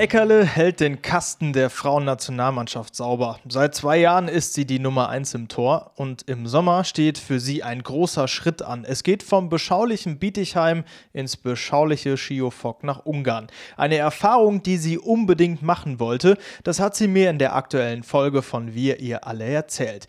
Eckerle hält den Kasten der Frauennationalmannschaft sauber. Seit zwei Jahren ist sie die Nummer eins im Tor und im Sommer steht für sie ein großer Schritt an. Es geht vom beschaulichen Bietigheim ins beschauliche Schiofok nach Ungarn. Eine Erfahrung, die sie unbedingt machen wollte, das hat sie mir in der aktuellen Folge von Wir ihr alle erzählt.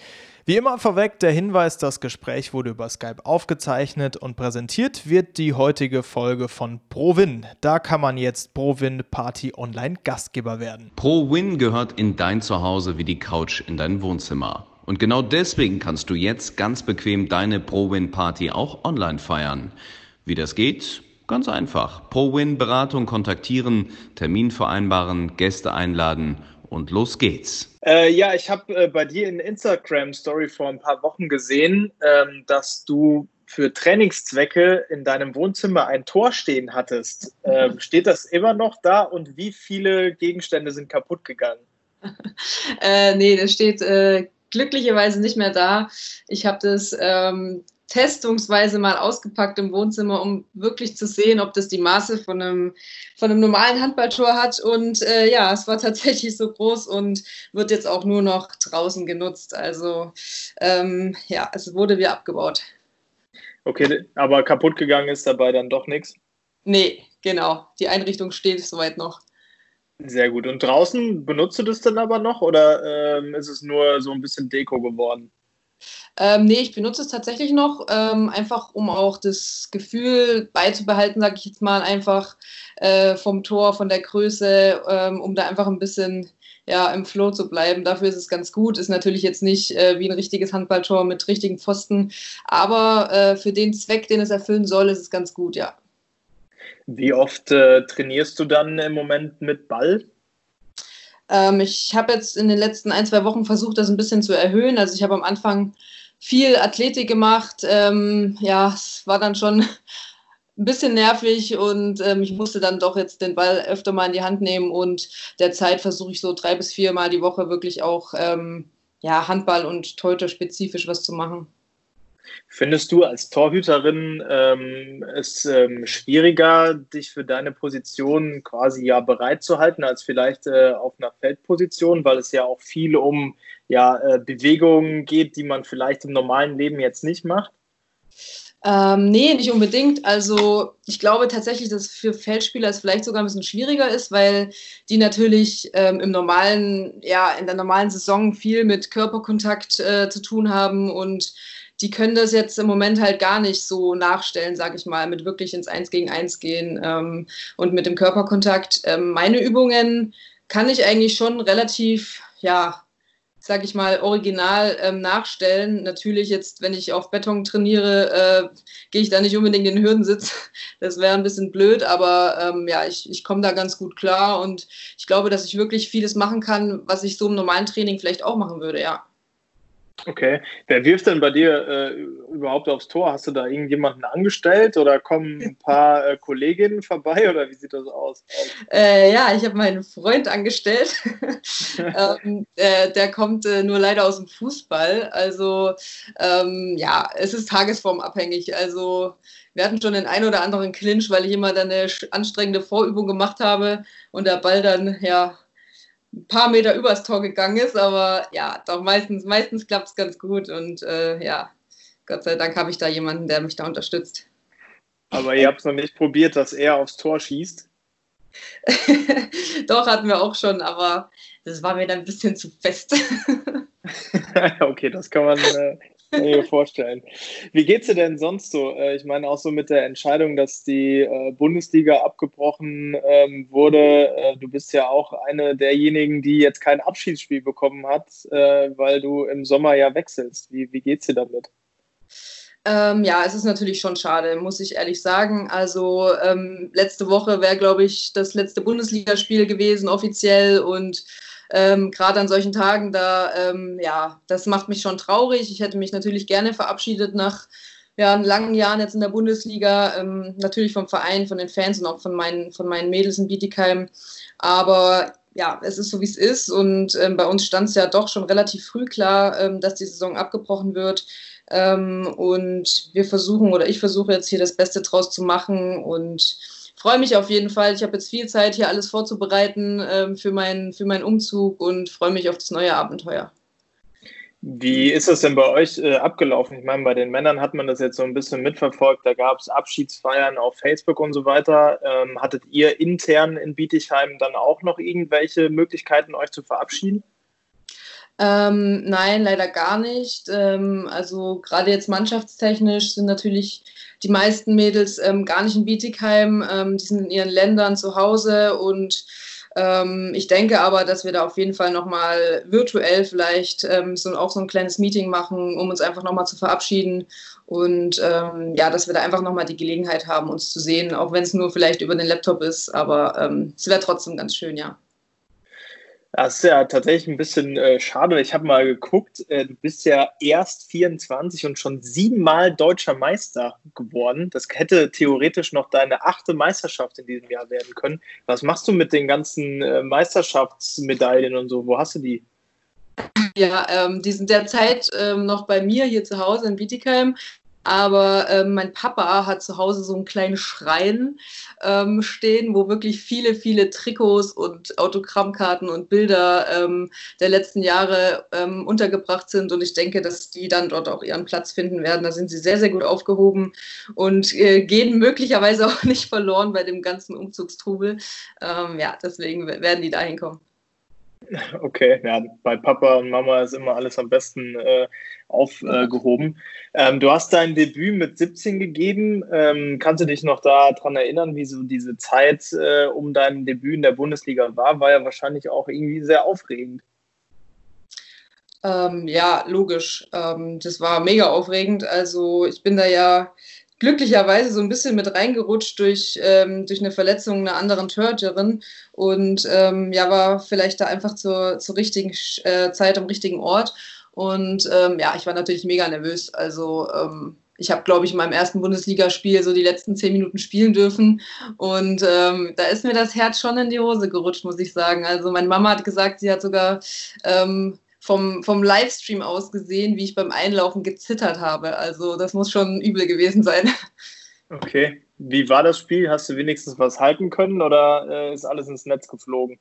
Wie immer vorweg der Hinweis, das Gespräch wurde über Skype aufgezeichnet und präsentiert wird die heutige Folge von ProWin. Da kann man jetzt ProWin Party Online Gastgeber werden. ProWin gehört in dein Zuhause wie die Couch in dein Wohnzimmer. Und genau deswegen kannst du jetzt ganz bequem deine ProWin Party auch online feiern. Wie das geht? Ganz einfach. ProWin Beratung kontaktieren, Termin vereinbaren, Gäste einladen und los geht's. Äh, ja, ich habe äh, bei dir in Instagram-Story vor ein paar Wochen gesehen, ähm, dass du für Trainingszwecke in deinem Wohnzimmer ein Tor stehen hattest. Ähm, steht das immer noch da und wie viele Gegenstände sind kaputt gegangen? äh, nee, das steht äh, glücklicherweise nicht mehr da. Ich habe das ähm, testungsweise mal ausgepackt im Wohnzimmer, um wirklich zu sehen, ob das die Maße von einem, von einem normalen Handballtor hat. Und äh, ja, es war tatsächlich so groß und wird jetzt auch nur noch draußen genutzt. Also ähm, ja, es wurde wieder abgebaut. Okay, aber kaputt gegangen ist dabei dann doch nichts? Nee, genau. Die Einrichtung steht soweit noch. Sehr gut. Und draußen benutzt du das dann aber noch oder ähm, ist es nur so ein bisschen Deko geworden? Ähm, nee, ich benutze es tatsächlich noch, ähm, einfach um auch das Gefühl beizubehalten, sage ich jetzt mal, einfach äh, vom Tor, von der Größe, ähm, um da einfach ein bisschen ja, im Flow zu bleiben. Dafür ist es ganz gut. Ist natürlich jetzt nicht äh, wie ein richtiges Handballtor mit richtigen Pfosten, aber äh, für den Zweck, den es erfüllen soll, ist es ganz gut, ja. Wie oft äh, trainierst du dann im Moment mit Ball? Ähm, ich habe jetzt in den letzten ein, zwei Wochen versucht, das ein bisschen zu erhöhen. Also ich habe am Anfang viel Athletik gemacht. Ähm, ja, es war dann schon ein bisschen nervig und ähm, ich musste dann doch jetzt den Ball öfter mal in die Hand nehmen und derzeit versuche ich so drei bis vier Mal die Woche wirklich auch ähm, ja, Handball und Teuter spezifisch was zu machen. Findest du als Torhüterin ähm, es ähm, schwieriger, dich für deine Position quasi ja bereit zu halten, als vielleicht äh, auf einer Feldposition, weil es ja auch viel um ja, äh, Bewegungen geht, die man vielleicht im normalen Leben jetzt nicht macht? Ähm, nee, nicht unbedingt. Also ich glaube tatsächlich, dass für Feldspieler es vielleicht sogar ein bisschen schwieriger ist, weil die natürlich ähm, im normalen, ja, in der normalen Saison viel mit Körperkontakt äh, zu tun haben und die können das jetzt im Moment halt gar nicht so nachstellen, sage ich mal, mit wirklich ins Eins gegen Eins gehen ähm, und mit dem Körperkontakt. Ähm, meine Übungen kann ich eigentlich schon relativ, ja, sage ich mal, original ähm, nachstellen. Natürlich jetzt, wenn ich auf Beton trainiere, äh, gehe ich da nicht unbedingt in den Hürdensitz. Das wäre ein bisschen blöd, aber ähm, ja, ich, ich komme da ganz gut klar und ich glaube, dass ich wirklich vieles machen kann, was ich so im normalen Training vielleicht auch machen würde, ja. Okay. Wer wirft denn bei dir äh, überhaupt aufs Tor? Hast du da irgendjemanden angestellt oder kommen ein paar äh, Kolleginnen vorbei oder wie sieht das aus? Äh, ja, ich habe meinen Freund angestellt. ähm, der kommt äh, nur leider aus dem Fußball. Also ähm, ja, es ist tagesformabhängig. Also wir hatten schon den einen oder anderen Clinch, weil ich immer dann eine anstrengende Vorübung gemacht habe und der Ball dann ja ein paar Meter übers Tor gegangen ist, aber ja, doch meistens, meistens klappt es ganz gut und äh, ja, Gott sei Dank habe ich da jemanden, der mich da unterstützt. Aber ihr habt es noch nicht probiert, dass er aufs Tor schießt? doch, hatten wir auch schon, aber das war mir dann ein bisschen zu fest. okay, das kann man äh, kann mir vorstellen. Wie geht's dir denn sonst so? Äh, ich meine auch so mit der Entscheidung, dass die äh, Bundesliga abgebrochen ähm, wurde. Äh, du bist ja auch eine derjenigen, die jetzt kein Abschiedsspiel bekommen hat, weil du im Sommer ja wechselst. Wie, wie geht's dir damit? Ähm, ja, es ist natürlich schon schade, muss ich ehrlich sagen. Also ähm, letzte Woche wäre, glaube ich, das letzte Bundesligaspiel gewesen offiziell und ähm, gerade an solchen Tagen, da, ähm, ja, das macht mich schon traurig. Ich hätte mich natürlich gerne verabschiedet nach ja, langen Jahren jetzt in der Bundesliga, ähm, natürlich vom Verein, von den Fans und auch von meinen, von meinen Mädels in Bietigheim. Aber ja, es ist so, wie es ist. Und ähm, bei uns stand es ja doch schon relativ früh klar, ähm, dass die Saison abgebrochen wird. Ähm, und wir versuchen, oder ich versuche jetzt hier das Beste draus zu machen und freue mich auf jeden Fall. Ich habe jetzt viel Zeit, hier alles vorzubereiten ähm, für, mein, für meinen Umzug und freue mich auf das neue Abenteuer. Wie ist das denn bei euch äh, abgelaufen? Ich meine, bei den Männern hat man das jetzt so ein bisschen mitverfolgt. Da gab es Abschiedsfeiern auf Facebook und so weiter. Ähm, hattet ihr intern in Bietigheim dann auch noch irgendwelche Möglichkeiten, euch zu verabschieden? Ähm, nein, leider gar nicht. Ähm, also gerade jetzt mannschaftstechnisch sind natürlich die meisten Mädels ähm, gar nicht in Bietigheim. Ähm, die sind in ihren Ländern zu Hause und ähm, ich denke aber, dass wir da auf jeden Fall nochmal virtuell vielleicht ähm, so, auch so ein kleines Meeting machen, um uns einfach nochmal zu verabschieden. Und ja, dass wir da einfach nochmal die Gelegenheit haben, uns zu sehen, auch wenn es nur vielleicht über den Laptop ist. Aber es wäre trotzdem ganz schön, ja. Das ist ja tatsächlich ein bisschen äh, schade. Ich habe mal geguckt, äh, du bist ja erst 24 und schon siebenmal deutscher Meister geworden. Das hätte theoretisch noch deine achte Meisterschaft in diesem Jahr werden können. Was machst du mit den ganzen äh, Meisterschaftsmedaillen und so? Wo hast du die? Ja, ähm, die sind derzeit ähm, noch bei mir hier zu Hause in Bietigheim. Aber ähm, mein Papa hat zu Hause so einen kleinen Schrein ähm, stehen, wo wirklich viele, viele Trikots und Autogrammkarten und Bilder ähm, der letzten Jahre ähm, untergebracht sind. Und ich denke, dass die dann dort auch ihren Platz finden werden. Da sind sie sehr, sehr gut aufgehoben und äh, gehen möglicherweise auch nicht verloren bei dem ganzen Umzugstrubel. Ähm, ja, deswegen werden die dahin kommen. Okay, ja, bei Papa und Mama ist immer alles am besten äh, aufgehoben. Äh, ähm, du hast dein Debüt mit 17 gegeben. Ähm, kannst du dich noch daran erinnern, wie so diese Zeit äh, um dein Debüt in der Bundesliga war? War ja wahrscheinlich auch irgendwie sehr aufregend. Ähm, ja, logisch. Ähm, das war mega aufregend. Also ich bin da ja glücklicherweise so ein bisschen mit reingerutscht durch, ähm, durch eine Verletzung einer anderen Torhüterin und ähm, ja, war vielleicht da einfach zur, zur richtigen äh, Zeit am richtigen Ort. Und ähm, ja, ich war natürlich mega nervös. Also ähm, ich habe, glaube ich, in meinem ersten Bundesligaspiel so die letzten zehn Minuten spielen dürfen. Und ähm, da ist mir das Herz schon in die Hose gerutscht, muss ich sagen. Also meine Mama hat gesagt, sie hat sogar ähm, vom, vom Livestream aus gesehen, wie ich beim Einlaufen gezittert habe. Also das muss schon übel gewesen sein. Okay. Wie war das Spiel? Hast du wenigstens was halten können oder äh, ist alles ins Netz geflogen?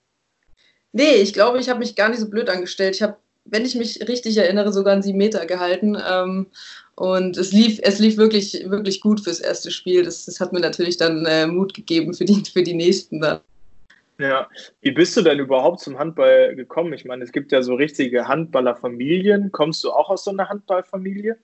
Nee, ich glaube, ich habe mich gar nicht so blöd angestellt. Ich habe, wenn ich mich richtig erinnere, sogar einen sieben Meter gehalten. Ähm, und es lief, es lief wirklich, wirklich gut fürs erste Spiel. Das, das hat mir natürlich dann äh, Mut gegeben für die, für die nächsten dann. Ja, wie bist du denn überhaupt zum Handball gekommen? Ich meine, es gibt ja so richtige Handballerfamilien. Kommst du auch aus so einer Handballfamilie?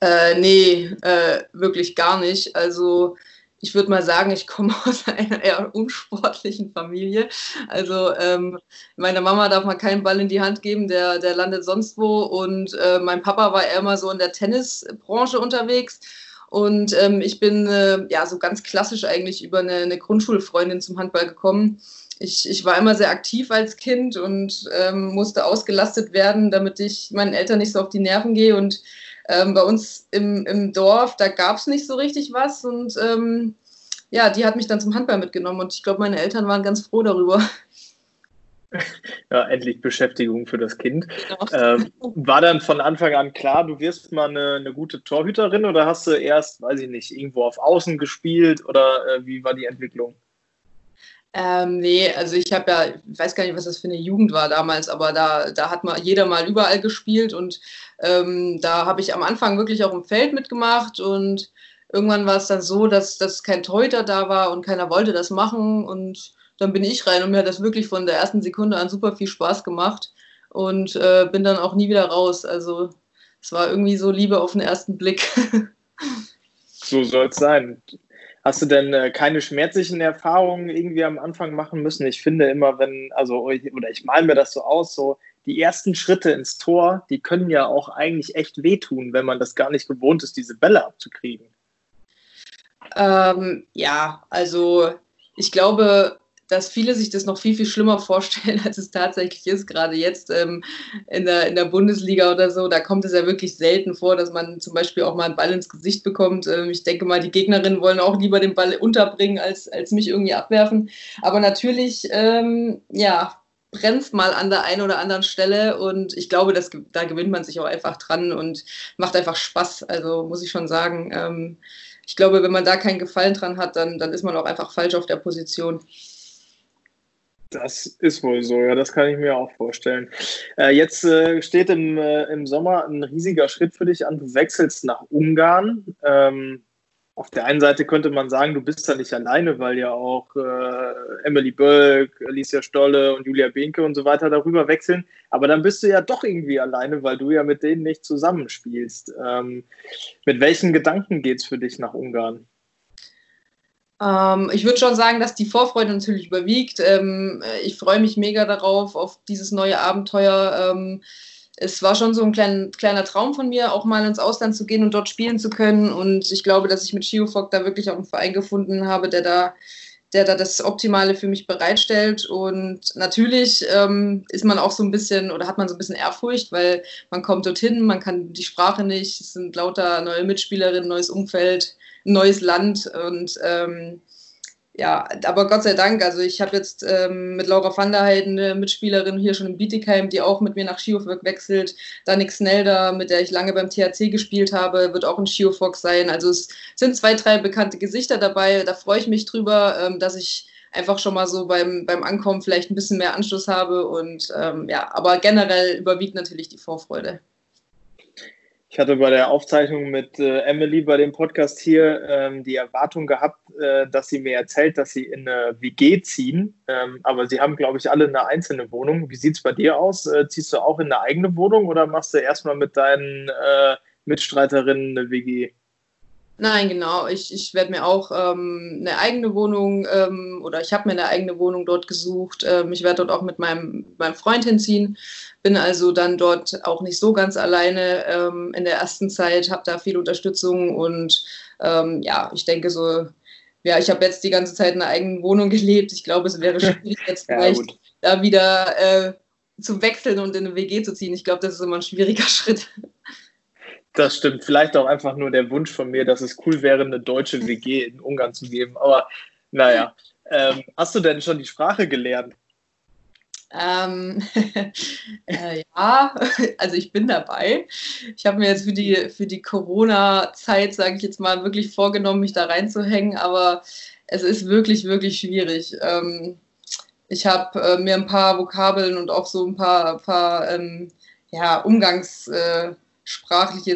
Äh, nee, äh, wirklich gar nicht. Also ich würde mal sagen, ich komme aus einer eher unsportlichen Familie. Also ähm, meiner Mama darf man keinen Ball in die Hand geben, der, der landet sonst wo. Und äh, mein Papa war eher immer so in der Tennisbranche unterwegs. Und ähm, ich bin äh, ja so ganz klassisch eigentlich über eine, eine Grundschulfreundin zum Handball gekommen. Ich, ich, war immer sehr aktiv als Kind und ähm, musste ausgelastet werden, damit ich meinen Eltern nicht so auf die Nerven gehe. Und ähm, bei uns im, im Dorf, da gab es nicht so richtig was. Und ähm, ja, die hat mich dann zum Handball mitgenommen. Und ich glaube, meine Eltern waren ganz froh darüber. Ja, endlich Beschäftigung für das Kind. Ja. Ähm, war dann von Anfang an klar, du wirst mal eine, eine, gute Torhüterin oder hast du erst, weiß ich nicht, irgendwo auf Außen gespielt oder äh, wie war die Entwicklung? Ähm, nee, also ich habe ja, ich weiß gar nicht, was das für eine Jugend war damals, aber da, da hat mal jeder mal überall gespielt und ähm, da habe ich am Anfang wirklich auch im Feld mitgemacht und irgendwann war es dann so, dass, dass kein Torhüter da war und keiner wollte das machen und dann bin ich rein und mir hat das wirklich von der ersten Sekunde an super viel Spaß gemacht und äh, bin dann auch nie wieder raus. Also es war irgendwie so Liebe auf den ersten Blick. so soll es sein. Hast du denn äh, keine schmerzlichen Erfahrungen irgendwie am Anfang machen müssen? Ich finde immer, wenn, also, oder ich male mir das so aus, so die ersten Schritte ins Tor, die können ja auch eigentlich echt wehtun, wenn man das gar nicht gewohnt ist, diese Bälle abzukriegen. Ähm, ja, also ich glaube, dass viele sich das noch viel, viel schlimmer vorstellen, als es tatsächlich ist. Gerade jetzt ähm, in, der, in der Bundesliga oder so, da kommt es ja wirklich selten vor, dass man zum Beispiel auch mal einen Ball ins Gesicht bekommt. Ähm, ich denke mal, die Gegnerinnen wollen auch lieber den Ball unterbringen, als, als mich irgendwie abwerfen. Aber natürlich, ähm, ja, brennt mal an der einen oder anderen Stelle und ich glaube, das, da gewöhnt man sich auch einfach dran und macht einfach Spaß. Also muss ich schon sagen, ähm, ich glaube, wenn man da keinen Gefallen dran hat, dann, dann ist man auch einfach falsch auf der Position. Das ist wohl so, ja, das kann ich mir auch vorstellen. Äh, jetzt äh, steht im, äh, im Sommer ein riesiger Schritt für dich an. Du wechselst nach Ungarn. Ähm, auf der einen Seite könnte man sagen, du bist da nicht alleine, weil ja auch äh, Emily Bölk, Alicia Stolle und Julia Behnke und so weiter darüber wechseln. Aber dann bist du ja doch irgendwie alleine, weil du ja mit denen nicht zusammenspielst. Ähm, mit welchen Gedanken geht es für dich nach Ungarn? Ähm, ich würde schon sagen, dass die Vorfreude natürlich überwiegt. Ähm, ich freue mich mega darauf, auf dieses neue Abenteuer. Ähm, es war schon so ein klein, kleiner Traum von mir, auch mal ins Ausland zu gehen und dort spielen zu können. Und ich glaube, dass ich mit Schiofog da wirklich auch einen Verein gefunden habe, der da, der da das Optimale für mich bereitstellt. Und natürlich ähm, ist man auch so ein bisschen oder hat man so ein bisschen Ehrfurcht, weil man kommt dorthin, man kann die Sprache nicht, es sind lauter neue Mitspielerinnen, neues Umfeld, neues Land und ähm, ja, aber Gott sei Dank, also ich habe jetzt ähm, mit Laura van der Heiden eine Mitspielerin hier schon in Bietigheim, die auch mit mir nach Schiofok wechselt. Danik Snelder, mit der ich lange beim THC gespielt habe, wird auch in Schiofok sein. Also es sind zwei, drei bekannte Gesichter dabei. Da freue ich mich drüber, ähm, dass ich einfach schon mal so beim, beim Ankommen vielleicht ein bisschen mehr Anschluss habe. Und ähm, ja, aber generell überwiegt natürlich die Vorfreude. Ich hatte bei der Aufzeichnung mit äh, Emily bei dem Podcast hier ähm, die Erwartung gehabt, äh, dass sie mir erzählt, dass sie in eine WG ziehen. Ähm, aber sie haben, glaube ich, alle eine einzelne Wohnung. Wie sieht es bei dir aus? Äh, ziehst du auch in eine eigene Wohnung oder machst du erstmal mit deinen äh, Mitstreiterinnen eine WG? Nein, genau. Ich, ich werde mir auch ähm, eine eigene Wohnung ähm, oder ich habe mir eine eigene Wohnung dort gesucht. Ähm, ich werde dort auch mit meinem, meinem Freund hinziehen. Bin also dann dort auch nicht so ganz alleine ähm, in der ersten Zeit, habe da viel Unterstützung und ähm, ja, ich denke so, ja, ich habe jetzt die ganze Zeit in einer eigenen Wohnung gelebt. Ich glaube, es wäre schwierig, jetzt vielleicht ja, da wieder äh, zu wechseln und in eine WG zu ziehen. Ich glaube, das ist immer ein schwieriger Schritt. Das stimmt. Vielleicht auch einfach nur der Wunsch von mir, dass es cool wäre, eine deutsche WG in Ungarn zu geben. Aber naja. Ähm, hast du denn schon die Sprache gelernt? Ähm, äh, ja, also ich bin dabei. Ich habe mir jetzt für die, für die Corona-Zeit, sage ich jetzt mal, wirklich vorgenommen, mich da reinzuhängen, aber es ist wirklich, wirklich schwierig. Ähm, ich habe äh, mir ein paar Vokabeln und auch so ein paar, paar ähm, ja, Umgangs- äh,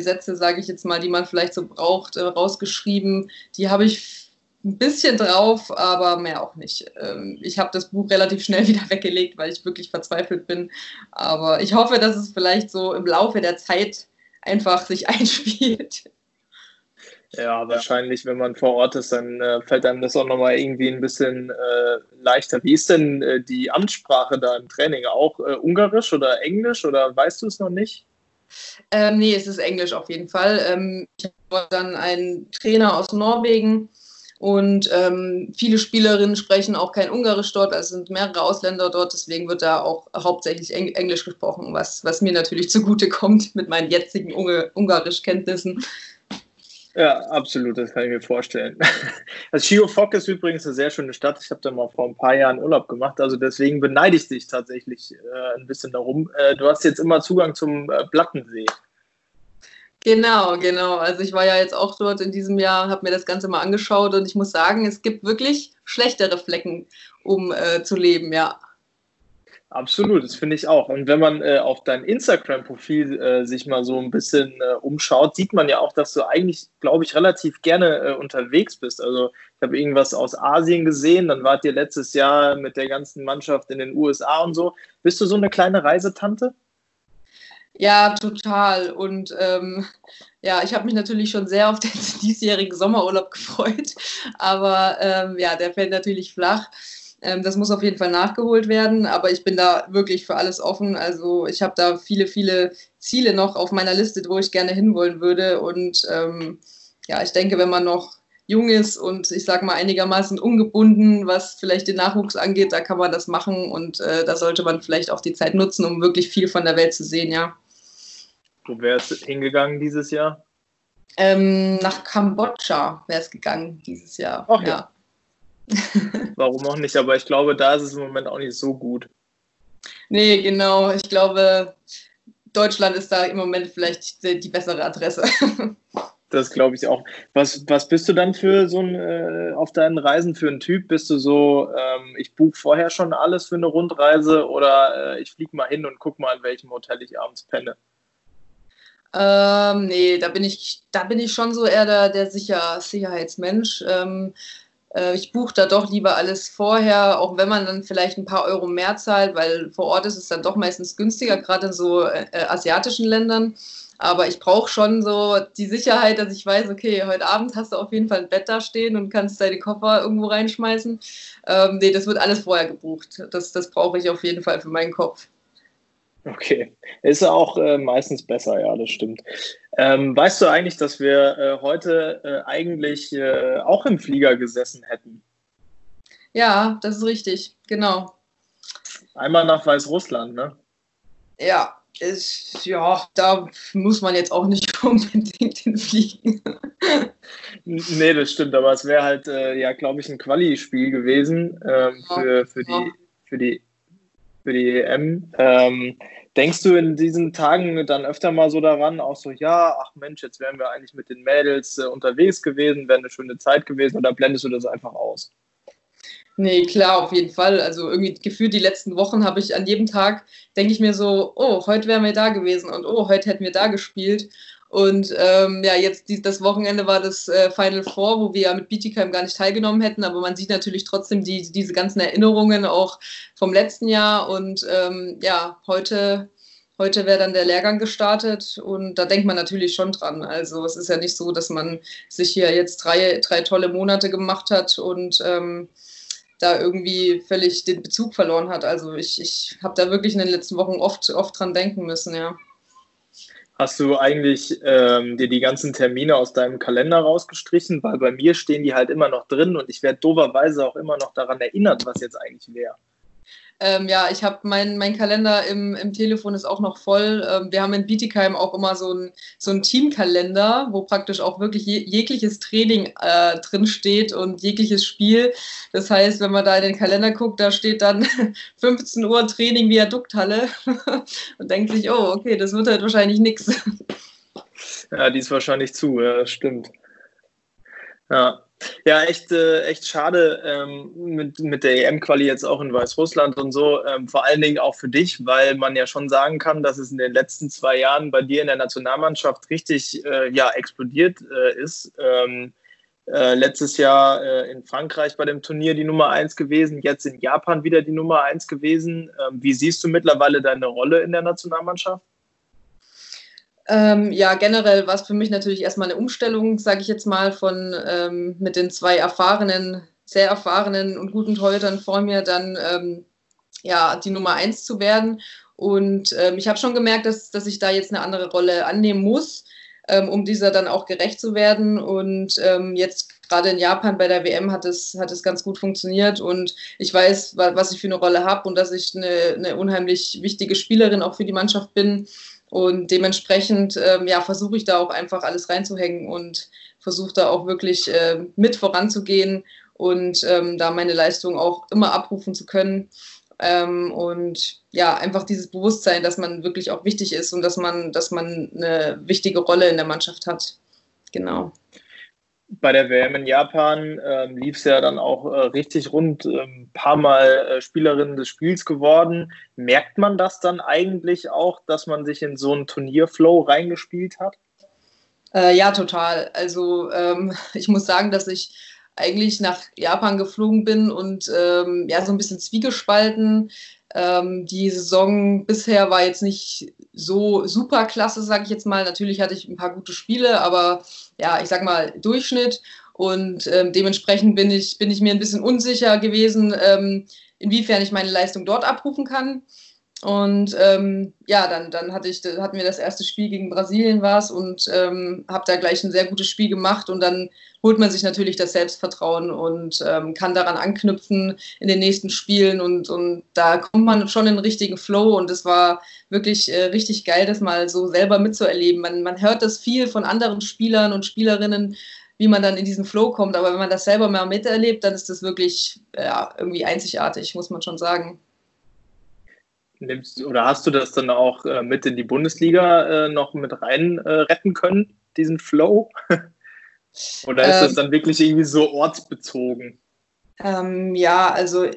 Sätze, sage ich jetzt mal, die man vielleicht so braucht, äh, rausgeschrieben. Die habe ich ein bisschen drauf, aber mehr auch nicht. Ähm, ich habe das Buch relativ schnell wieder weggelegt, weil ich wirklich verzweifelt bin. Aber ich hoffe, dass es vielleicht so im Laufe der Zeit einfach sich einspielt. Ja, wahrscheinlich, wenn man vor Ort ist, dann äh, fällt einem das auch nochmal irgendwie ein bisschen äh, leichter. Wie ist denn äh, die Amtssprache da im Training? Auch äh, Ungarisch oder Englisch oder weißt du es noch nicht? Ähm, nee, es ist Englisch auf jeden Fall. Ähm, ich habe dann einen Trainer aus Norwegen und ähm, viele Spielerinnen sprechen auch kein Ungarisch dort, also sind mehrere Ausländer dort, deswegen wird da auch hauptsächlich Eng Englisch gesprochen, was, was mir natürlich zugute kommt mit meinen jetzigen Unge Ungarischkenntnissen. Ja, absolut, das kann ich mir vorstellen. Also Schiofok ist übrigens eine sehr schöne Stadt. Ich habe da mal vor ein paar Jahren Urlaub gemacht, also deswegen beneide ich dich tatsächlich äh, ein bisschen darum. Äh, du hast jetzt immer Zugang zum äh, Plattensee. Genau, genau. Also ich war ja jetzt auch dort in diesem Jahr, habe mir das Ganze mal angeschaut und ich muss sagen, es gibt wirklich schlechtere Flecken, um äh, zu leben, ja. Absolut, das finde ich auch. Und wenn man äh, auf dein Instagram-Profil äh, sich mal so ein bisschen äh, umschaut, sieht man ja auch, dass du eigentlich, glaube ich, relativ gerne äh, unterwegs bist. Also ich habe irgendwas aus Asien gesehen, dann wart ihr letztes Jahr mit der ganzen Mannschaft in den USA und so. Bist du so eine kleine Reisetante? Ja, total. Und ähm, ja, ich habe mich natürlich schon sehr auf den diesjährigen Sommerurlaub gefreut. Aber ähm, ja, der fällt natürlich flach. Ähm, das muss auf jeden Fall nachgeholt werden, aber ich bin da wirklich für alles offen. Also ich habe da viele, viele Ziele noch auf meiner Liste, wo ich gerne hinwollen würde. Und ähm, ja, ich denke, wenn man noch jung ist und ich sage mal einigermaßen ungebunden, was vielleicht den Nachwuchs angeht, da kann man das machen und äh, da sollte man vielleicht auch die Zeit nutzen, um wirklich viel von der Welt zu sehen, ja. Wo wäre es hingegangen dieses Jahr? Ähm, nach Kambodscha wäre es gegangen dieses Jahr. Ach, ja. ja. Warum auch nicht? Aber ich glaube, da ist es im Moment auch nicht so gut. Nee, genau. Ich glaube, Deutschland ist da im Moment vielleicht die, die bessere Adresse. Das glaube ich auch. Was, was bist du dann für so ein, äh, auf deinen Reisen für ein Typ? Bist du so, ähm, ich buche vorher schon alles für eine Rundreise oder äh, ich fliege mal hin und gucke mal, in welchem Hotel ich abends penne? Ähm, nee, da bin ich, da bin ich schon so eher der, der Sicher Sicherheitsmensch. Ähm, äh, ich buche da doch lieber alles vorher, auch wenn man dann vielleicht ein paar Euro mehr zahlt, weil vor Ort ist es dann doch meistens günstiger, gerade in so äh, asiatischen Ländern. Aber ich brauche schon so die Sicherheit, dass ich weiß, okay, heute Abend hast du auf jeden Fall ein Bett da stehen und kannst deine Koffer irgendwo reinschmeißen. Ähm, nee, das wird alles vorher gebucht. Das, das brauche ich auf jeden Fall für meinen Kopf. Okay, ist auch äh, meistens besser, ja, das stimmt. Ähm, weißt du eigentlich, dass wir äh, heute äh, eigentlich äh, auch im Flieger gesessen hätten? Ja, das ist richtig, genau. Einmal nach Weißrussland, ne? Ja, ist, ja, da muss man jetzt auch nicht unbedingt hinfliegen. nee, das stimmt, aber es wäre halt, äh, ja, glaube ich, ein Quali-Spiel gewesen ähm, für, für, die, für die für die EM. Ähm, denkst du in diesen Tagen dann öfter mal so daran, auch so, ja, ach Mensch, jetzt wären wir eigentlich mit den Mädels äh, unterwegs gewesen, wäre eine schöne Zeit gewesen oder blendest du das einfach aus? Nee, klar, auf jeden Fall. Also irgendwie gefühlt die letzten Wochen habe ich an jedem Tag, denke ich mir so, oh, heute wären wir da gewesen und oh, heute hätten wir da gespielt. Und ähm, ja, jetzt die, das Wochenende war das äh, Final Four, wo wir ja mit Bietigheim gar nicht teilgenommen hätten, aber man sieht natürlich trotzdem die, diese ganzen Erinnerungen auch vom letzten Jahr. Und ähm, ja, heute, heute wäre dann der Lehrgang gestartet und da denkt man natürlich schon dran. Also es ist ja nicht so, dass man sich hier jetzt drei, drei tolle Monate gemacht hat und ähm, da irgendwie völlig den Bezug verloren hat. Also ich, ich habe da wirklich in den letzten Wochen oft, oft dran denken müssen, ja. Hast du eigentlich ähm, dir die ganzen Termine aus deinem Kalender rausgestrichen? Weil bei mir stehen die halt immer noch drin und ich werde doverweise auch immer noch daran erinnert, was jetzt eigentlich wäre. Ähm, ja, ich habe mein, mein Kalender im, im Telefon ist auch noch voll. Ähm, wir haben in Bietigheim auch immer so ein, so Teamkalender, wo praktisch auch wirklich je, jegliches Training äh, drin steht und jegliches Spiel. Das heißt, wenn man da in den Kalender guckt, da steht dann 15 Uhr Training Viadukthalle und denkt sich, oh, okay, das wird halt wahrscheinlich nichts. Ja, die ist wahrscheinlich zu, ja, stimmt. Ja, ja, echt, äh, echt schade ähm, mit, mit der EM-Quali jetzt auch in Weißrussland und so. Ähm, vor allen Dingen auch für dich, weil man ja schon sagen kann, dass es in den letzten zwei Jahren bei dir in der Nationalmannschaft richtig äh, ja, explodiert äh, ist. Ähm, äh, letztes Jahr äh, in Frankreich bei dem Turnier die Nummer eins gewesen, jetzt in Japan wieder die Nummer eins gewesen. Ähm, wie siehst du mittlerweile deine Rolle in der Nationalmannschaft? Ähm, ja, generell war es für mich natürlich erstmal eine Umstellung, sage ich jetzt mal, von ähm, mit den zwei erfahrenen, sehr erfahrenen und guten Torhütern vor mir dann ähm, ja die Nummer eins zu werden. Und ähm, ich habe schon gemerkt, dass, dass ich da jetzt eine andere Rolle annehmen muss, ähm, um dieser dann auch gerecht zu werden. Und ähm, jetzt gerade in Japan bei der WM hat es, hat es ganz gut funktioniert und ich weiß, was ich für eine Rolle habe und dass ich eine, eine unheimlich wichtige Spielerin auch für die Mannschaft bin. Und dementsprechend ähm, ja, versuche ich da auch einfach alles reinzuhängen und versuche da auch wirklich äh, mit voranzugehen und ähm, da meine Leistung auch immer abrufen zu können. Ähm, und ja, einfach dieses Bewusstsein, dass man wirklich auch wichtig ist und dass man, dass man eine wichtige Rolle in der Mannschaft hat. Genau bei der WM in Japan ähm, lief es ja dann auch äh, richtig rund, ein ähm, paar Mal äh, Spielerin des Spiels geworden. Merkt man das dann eigentlich auch, dass man sich in so einen Turnierflow reingespielt hat? Äh, ja, total. Also ähm, ich muss sagen, dass ich eigentlich nach Japan geflogen bin und ähm, ja, so ein bisschen zwiegespalten. Ähm, die Saison bisher war jetzt nicht so super klasse, sage ich jetzt mal. Natürlich hatte ich ein paar gute Spiele, aber ja, ich sag mal Durchschnitt. Und ähm, dementsprechend bin ich, bin ich mir ein bisschen unsicher gewesen, ähm, inwiefern ich meine Leistung dort abrufen kann. Und ähm, ja, dann, dann hatte ich, hatten wir das erste Spiel gegen Brasilien was und ähm, habe da gleich ein sehr gutes Spiel gemacht und dann holt man sich natürlich das Selbstvertrauen und ähm, kann daran anknüpfen in den nächsten Spielen und, und da kommt man schon in den richtigen Flow und es war wirklich äh, richtig geil, das mal so selber mitzuerleben. Man, man hört das viel von anderen Spielern und Spielerinnen, wie man dann in diesen Flow kommt, aber wenn man das selber mal miterlebt, dann ist das wirklich ja, irgendwie einzigartig, muss man schon sagen. Nimmst oder hast du das dann auch äh, mit in die Bundesliga äh, noch mit rein äh, retten können, diesen Flow? oder ist ähm, das dann wirklich irgendwie so ortsbezogen? Ähm, ja, also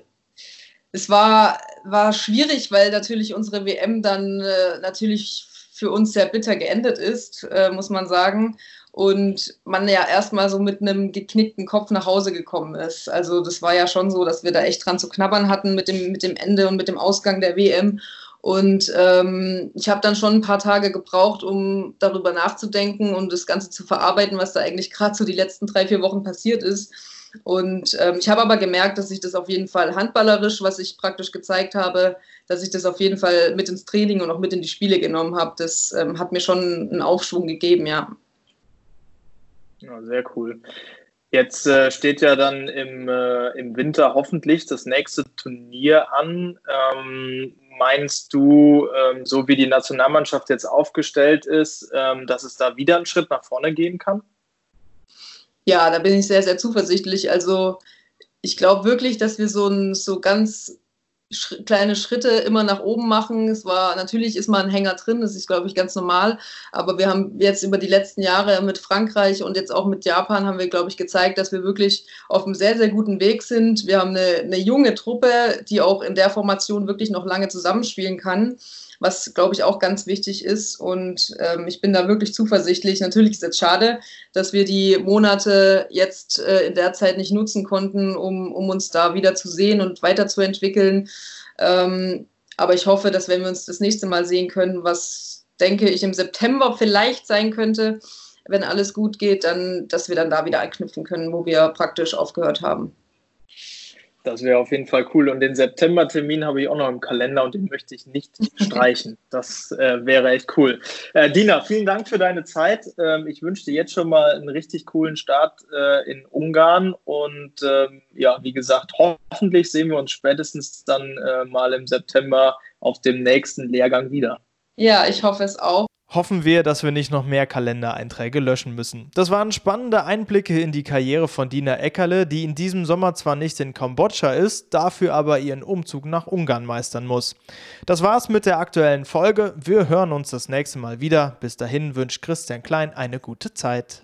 es war, war schwierig, weil natürlich unsere WM dann äh, natürlich für uns sehr bitter geendet ist, äh, muss man sagen. Und man ja erstmal so mit einem geknickten Kopf nach Hause gekommen ist. Also das war ja schon so, dass wir da echt dran zu knabbern hatten mit dem, mit dem Ende und mit dem Ausgang der WM. Und ähm, ich habe dann schon ein paar Tage gebraucht, um darüber nachzudenken und das Ganze zu verarbeiten, was da eigentlich gerade so die letzten drei, vier Wochen passiert ist. Und ähm, ich habe aber gemerkt, dass ich das auf jeden Fall handballerisch, was ich praktisch gezeigt habe, dass ich das auf jeden Fall mit ins Training und auch mit in die Spiele genommen habe. Das ähm, hat mir schon einen Aufschwung gegeben, ja. Ja, sehr cool. Jetzt äh, steht ja dann im, äh, im Winter hoffentlich das nächste Turnier an. Ähm, meinst du, ähm, so wie die Nationalmannschaft jetzt aufgestellt ist, ähm, dass es da wieder einen Schritt nach vorne gehen kann? Ja, da bin ich sehr, sehr zuversichtlich. Also ich glaube wirklich, dass wir so, ein, so ganz sch kleine Schritte immer nach oben machen. Es war natürlich ist mal ein Hänger drin, das ist glaube ich ganz normal. Aber wir haben jetzt über die letzten Jahre mit Frankreich und jetzt auch mit Japan haben wir glaube ich gezeigt, dass wir wirklich auf einem sehr sehr guten Weg sind. Wir haben eine, eine junge Truppe, die auch in der Formation wirklich noch lange zusammenspielen kann was, glaube ich, auch ganz wichtig ist. Und ähm, ich bin da wirklich zuversichtlich. Natürlich ist es schade, dass wir die Monate jetzt äh, in der Zeit nicht nutzen konnten, um, um uns da wieder zu sehen und weiterzuentwickeln. Ähm, aber ich hoffe, dass wenn wir uns das nächste Mal sehen können, was denke ich im September vielleicht sein könnte, wenn alles gut geht, dann, dass wir dann da wieder anknüpfen können, wo wir praktisch aufgehört haben. Das wäre auf jeden Fall cool. Und den September-Termin habe ich auch noch im Kalender und den möchte ich nicht streichen. Das äh, wäre echt cool. Äh, Dina, vielen Dank für deine Zeit. Ähm, ich wünsche dir jetzt schon mal einen richtig coolen Start äh, in Ungarn. Und ähm, ja, wie gesagt, hoffentlich sehen wir uns spätestens dann äh, mal im September auf dem nächsten Lehrgang wieder. Ja, ich hoffe es auch hoffen wir, dass wir nicht noch mehr Kalendereinträge löschen müssen. Das waren spannende Einblicke in die Karriere von Dina Eckerle, die in diesem Sommer zwar nicht in Kambodscha ist, dafür aber ihren Umzug nach Ungarn meistern muss. Das war's mit der aktuellen Folge. Wir hören uns das nächste Mal wieder. Bis dahin wünscht Christian Klein eine gute Zeit.